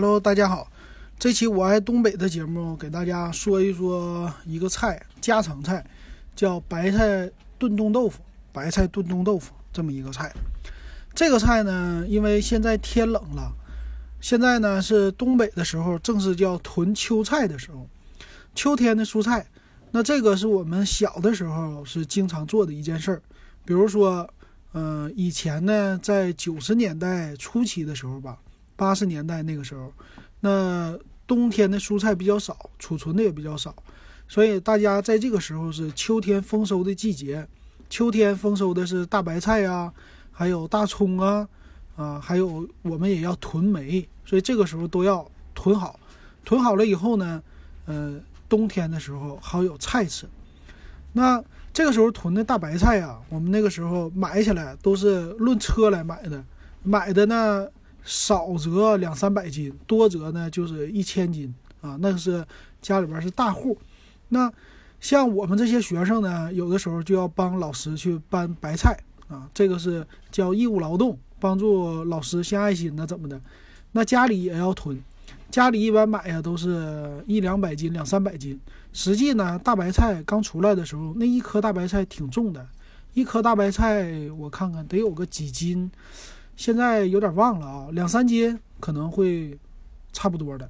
Hello，大家好，这期我爱东北的节目给大家说一说一个菜，家常菜，叫白菜炖冻豆腐。白菜炖冻豆腐这么一个菜，这个菜呢，因为现在天冷了，现在呢是东北的时候，正是叫囤秋菜的时候，秋天的蔬菜。那这个是我们小的时候是经常做的一件事儿，比如说，嗯，以前呢，在九十年代初期的时候吧。八十年代那个时候，那冬天的蔬菜比较少，储存的也比较少，所以大家在这个时候是秋天丰收的季节。秋天丰收的是大白菜呀，还有大葱啊，啊，还有我们也要囤煤，所以这个时候都要囤好。囤好了以后呢，呃，冬天的时候好有菜吃。那这个时候囤的大白菜啊，我们那个时候买起来都是论车来买的，买的呢。少则两三百斤，多则呢就是一千斤啊。那个是家里边是大户。那像我们这些学生呢，有的时候就要帮老师去搬白菜啊，这个是叫义务劳动，帮助老师献爱心的怎么的？那家里也要囤，家里一般买呀都是一两百斤、两三百斤。实际呢，大白菜刚出来的时候，那一颗大白菜挺重的，一颗大白菜我看看得有个几斤。现在有点忘了啊，两三斤可能会差不多的。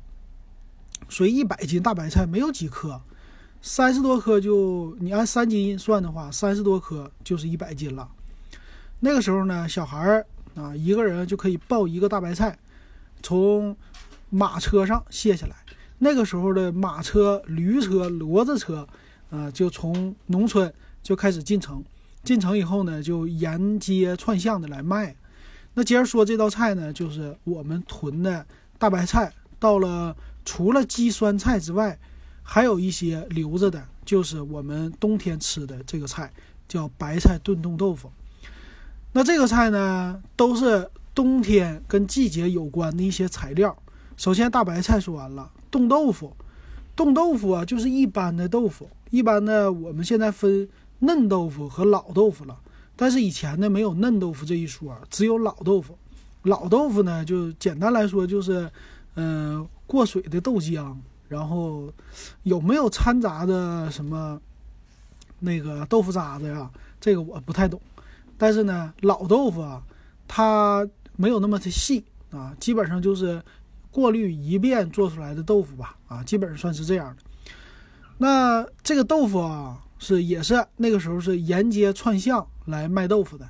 所以一百斤大白菜没有几颗，三十多颗就你按三斤算的话，三十多颗就是一百斤了。那个时候呢，小孩儿啊，一个人就可以抱一个大白菜，从马车上卸下来。那个时候的马车、驴车、骡子车，啊，就从农村就开始进城，进城以后呢，就沿街串巷的来卖。那接着说这道菜呢，就是我们囤的大白菜。到了除了鸡酸菜之外，还有一些留着的，就是我们冬天吃的这个菜，叫白菜炖冻豆腐。那这个菜呢，都是冬天跟季节有关的一些材料。首先大白菜说完了，冻豆腐，冻豆腐啊，就是一般的豆腐。一般的我们现在分嫩豆腐和老豆腐了。但是以前呢，没有嫩豆腐这一说，只有老豆腐。老豆腐呢，就简单来说就是，嗯，过水的豆浆，然后有没有掺杂的什么那个豆腐渣子呀？这个我不太懂。但是呢，老豆腐啊，它没有那么的细啊，基本上就是过滤一遍做出来的豆腐吧，啊，基本上算是这样的。那这个豆腐啊。是，也是那个时候是沿街串巷来卖豆腐的。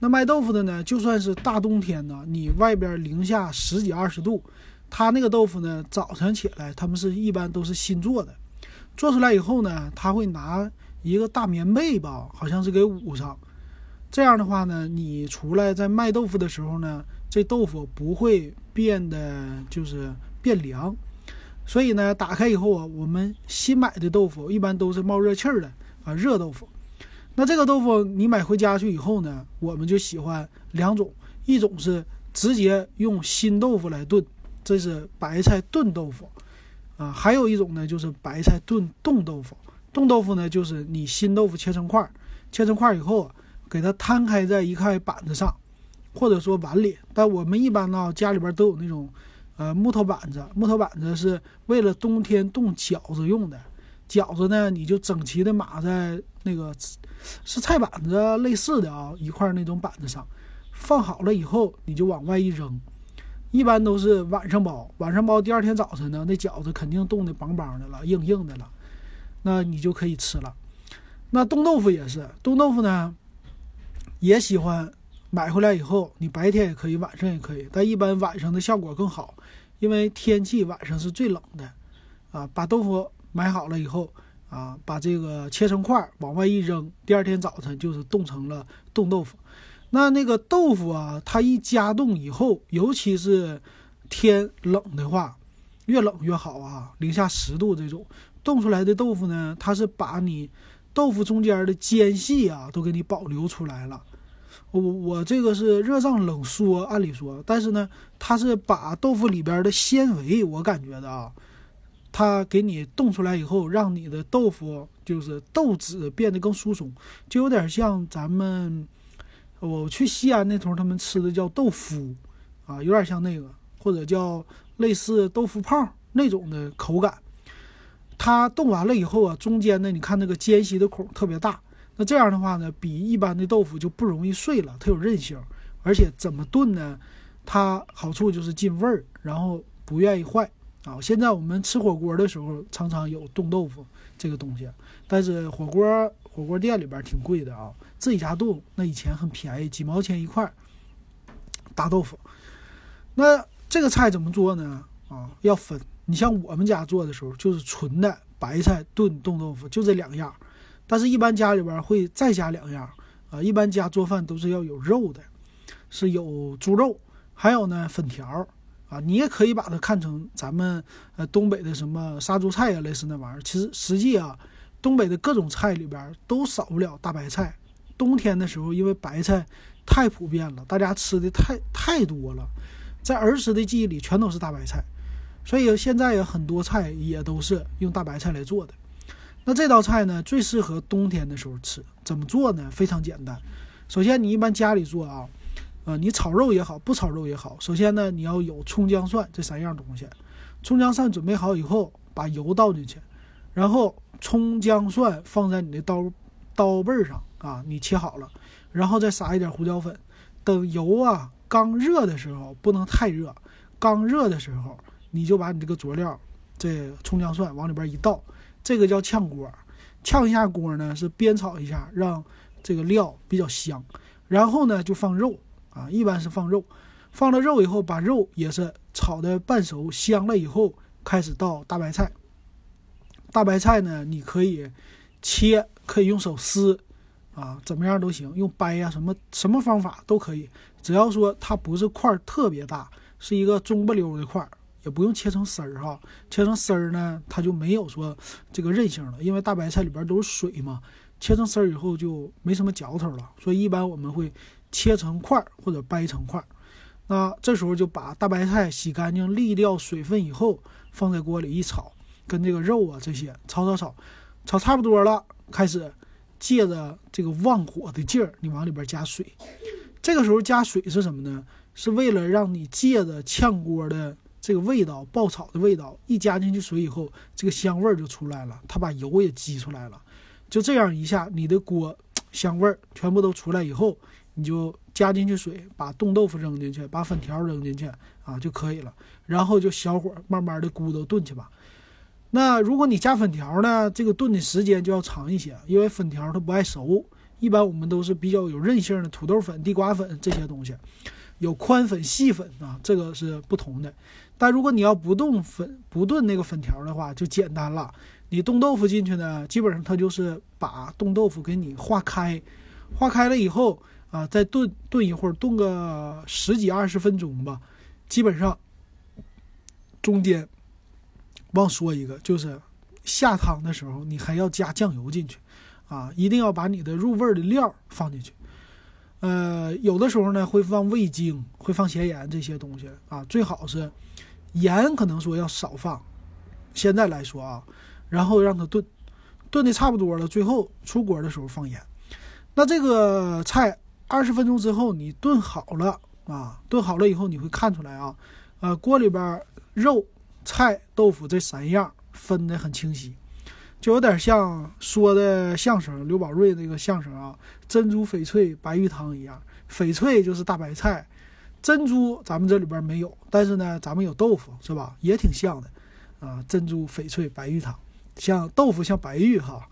那卖豆腐的呢，就算是大冬天呢，你外边零下十几二十度，他那个豆腐呢，早晨起来他们是一般都是新做的，做出来以后呢，他会拿一个大棉被吧，好像是给捂上。这样的话呢，你出来在卖豆腐的时候呢，这豆腐不会变得就是变凉。所以呢，打开以后啊，我们新买的豆腐一般都是冒热气儿的。啊，热豆腐，那这个豆腐你买回家去以后呢，我们就喜欢两种，一种是直接用新豆腐来炖，这是白菜炖豆腐，啊，还有一种呢就是白菜炖冻豆腐。冻豆腐呢就是你新豆腐切成块，切成块以后，给它摊开在一块板子上，或者说碗里，但我们一般呢家里边都有那种，呃，木头板子，木头板子是为了冬天冻饺子用的。饺子呢，你就整齐的码在那个是菜板子类似的啊一块那种板子上，放好了以后，你就往外一扔。一般都是晚上包，晚上包，第二天早晨呢，那饺子肯定冻得邦邦的了，硬硬的了，那你就可以吃了。那冻豆腐也是，冻豆腐呢，也喜欢买回来以后，你白天也可以，晚上也可以，但一般晚上的效果更好，因为天气晚上是最冷的啊，把豆腐。买好了以后，啊，把这个切成块往外一扔，第二天早晨就是冻成了冻豆腐。那那个豆腐啊，它一加冻以后，尤其是天冷的话，越冷越好啊，零下十度这种冻出来的豆腐呢，它是把你豆腐中间的间隙啊都给你保留出来了。我我这个是热胀冷缩，按理说，但是呢，它是把豆腐里边的纤维，我感觉的啊。它给你冻出来以后，让你的豆腐就是豆子变得更疏松，就有点像咱们我去西安那头他们吃的叫豆腐，啊，有点像那个，或者叫类似豆腐泡那种的口感。它冻完了以后啊，中间呢，你看那个间隙的孔特别大。那这样的话呢，比一般的豆腐就不容易碎了，它有韧性，而且怎么炖呢？它好处就是进味儿，然后不愿意坏啊。现在我们吃火锅的时候，常常有冻豆腐这个东西，但是火锅火锅店里边挺贵的啊，自己家炖那以前很便宜，几毛钱一块大豆腐。那这个菜怎么做呢？啊，要分。你像我们家做的时候，就是纯的白菜炖冻豆腐，就这两样。但是，一般家里边会再加两样啊。一般家做饭都是要有肉的，是有猪肉，还有呢粉条啊。你也可以把它看成咱们呃东北的什么杀猪菜呀，类似那玩意儿。其实实际啊，东北的各种菜里边都少不了大白菜。冬天的时候，因为白菜太普遍了，大家吃的太太多了，在儿时的记忆里全都是大白菜。所以现在有很多菜也都是用大白菜来做的。那这道菜呢，最适合冬天的时候吃。怎么做呢？非常简单。首先，你一般家里做啊啊，你炒肉也好，不炒肉也好，首先呢，你要有葱姜蒜这三样东西。葱姜蒜准备好以后，把油倒进去，然后葱姜蒜放在你的刀刀背上啊，你切好了，然后再撒一点胡椒粉。等油啊刚热的时候，不能太热，刚热的时候。你就把你这个佐料，这葱姜蒜往里边一倒，这个叫炝锅。炝一下锅呢，是煸炒一下，让这个料比较香。然后呢，就放肉啊，一般是放肉。放了肉以后，把肉也是炒的半熟香了以后，开始倒大白菜。大白菜呢，你可以切，可以用手撕，啊，怎么样都行，用掰呀，什么什么方法都可以，只要说它不是块特别大，是一个中不溜的块。也不用切成丝儿哈，切成丝儿呢，它就没有说这个韧性了，因为大白菜里边都是水嘛，切成丝儿以后就没什么嚼头了，所以一般我们会切成块儿或者掰成块儿。那这时候就把大白菜洗干净、沥掉水分以后，放在锅里一炒，跟这个肉啊这些炒炒炒，炒差不多了，开始借着这个旺火的劲儿，你往里边加水。这个时候加水是什么呢？是为了让你借着炝锅的。这个味道爆炒的味道一加进去水以后，这个香味儿就出来了，它把油也激出来了。就这样一下，你的锅香味儿全部都出来以后，你就加进去水，把冻豆腐扔进去，把粉条扔进去啊就可以了。然后就小火慢慢的咕嘟炖去吧。那如果你加粉条呢，这个炖的时间就要长一些，因为粉条它不爱熟。一般我们都是比较有韧性的土豆粉、地瓜粉这些东西。有宽粉、细粉啊，这个是不同的。但如果你要不冻粉、不炖那个粉条的话，就简单了。你冻豆腐进去呢，基本上它就是把冻豆腐给你化开，化开了以后啊，再炖炖一会儿，炖个十几二十分钟吧。基本上中间忘说一个，就是下汤的时候，你还要加酱油进去啊，一定要把你的入味的料放进去。呃，有的时候呢会放味精，会放咸盐这些东西啊，最好是盐可能说要少放。现在来说啊，然后让它炖，炖的差不多了，最后出锅的时候放盐。那这个菜二十分钟之后你炖好了啊，炖好了以后你会看出来啊，呃，锅里边肉、菜、豆腐这三样分得很清晰。就有点像说的相声刘宝瑞那个相声啊，珍珠翡翠白玉汤一样，翡翠就是大白菜，珍珠咱们这里边没有，但是呢，咱们有豆腐是吧？也挺像的，啊，珍珠翡翠白玉汤，像豆腐像白玉哈，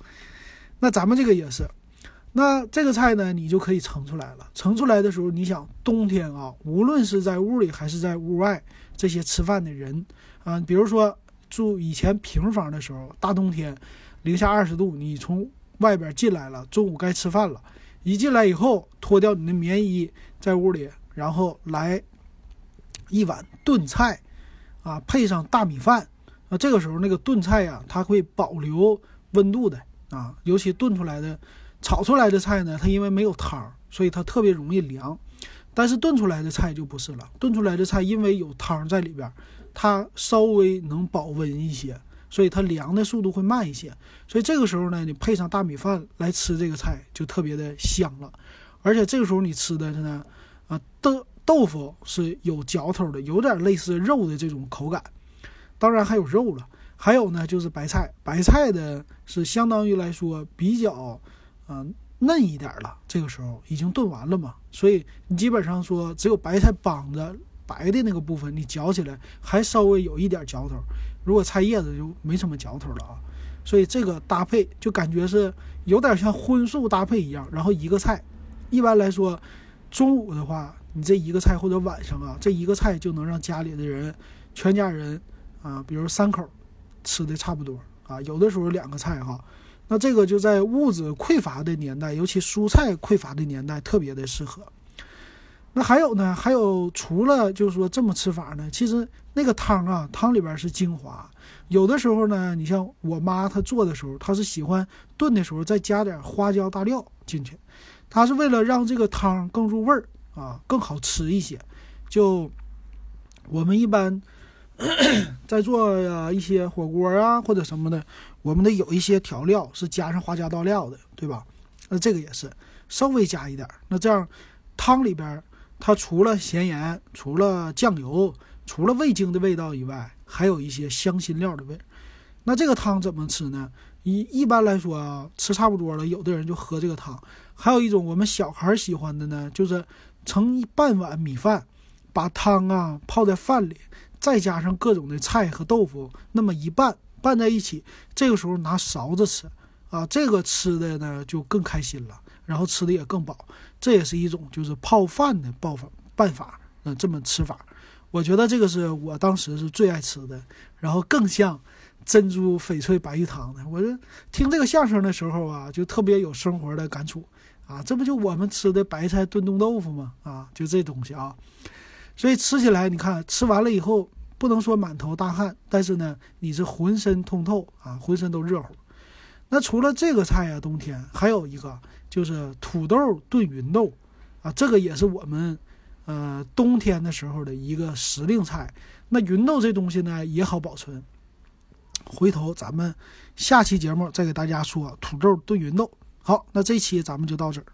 那咱们这个也是，那这个菜呢，你就可以盛出来了。盛出来的时候，你想冬天啊，无论是在屋里还是在屋外，这些吃饭的人啊，比如说。住以前平房的时候，大冬天零下二十度，你从外边进来了，中午该吃饭了，一进来以后脱掉你的棉衣，在屋里，然后来一碗炖菜，啊，配上大米饭，啊，这个时候那个炖菜呀，它会保留温度的啊，尤其炖出来的、炒出来的菜呢，它因为没有汤儿，所以它特别容易凉，但是炖出来的菜就不是了，炖出来的菜因为有汤在里边。它稍微能保温一些，所以它凉的速度会慢一些。所以这个时候呢，你配上大米饭来吃这个菜就特别的香了。而且这个时候你吃的是呢，啊，豆豆腐是有嚼头的，有点类似肉的这种口感。当然还有肉了，还有呢就是白菜，白菜的是相当于来说比较，嗯嫩一点了。这个时候已经炖完了嘛，所以你基本上说只有白菜帮着白的那个部分，你嚼起来还稍微有一点嚼头。如果菜叶子就没什么嚼头了啊。所以这个搭配就感觉是有点像荤素搭配一样。然后一个菜，一般来说中午的话，你这一个菜或者晚上啊，这一个菜就能让家里的人全家人。啊，比如三口吃的差不多啊，有的时候两个菜哈，那这个就在物质匮乏的年代，尤其蔬菜匮乏的年代，特别的适合。那还有呢，还有除了就是说这么吃法呢，其实那个汤啊，汤里边是精华。有的时候呢，你像我妈她做的时候，她是喜欢炖的时候再加点花椒大料进去，她是为了让这个汤更入味儿啊，更好吃一些。就我们一般。在做一些火锅啊或者什么的，我们得有一些调料是加上花椒大料的，对吧？那这个也是稍微加一点。那这样汤里边它除了咸盐、除了酱油、除了味精的味道以外，还有一些香辛料的味。那这个汤怎么吃呢？一一般来说啊，吃差不多了，有的人就喝这个汤。还有一种我们小孩喜欢的呢，就是盛一半碗米饭，把汤啊泡在饭里。再加上各种的菜和豆腐，那么一拌拌在一起，这个时候拿勺子吃，啊，这个吃的呢就更开心了，然后吃的也更饱，这也是一种就是泡饭的办法办法，嗯，这么吃法，我觉得这个是我当时是最爱吃的，然后更像珍珠翡翠白玉汤的。我这听这个相声的时候啊，就特别有生活的感触，啊，这不就我们吃的白菜炖冻豆腐吗？啊，就这东西啊。所以吃起来，你看吃完了以后，不能说满头大汗，但是呢，你是浑身通透啊，浑身都热乎。那除了这个菜呀，冬天还有一个就是土豆炖芸豆，啊，这个也是我们呃冬天的时候的一个时令菜。那芸豆这东西呢也好保存，回头咱们下期节目再给大家说土豆炖芸豆。好，那这期咱们就到这儿。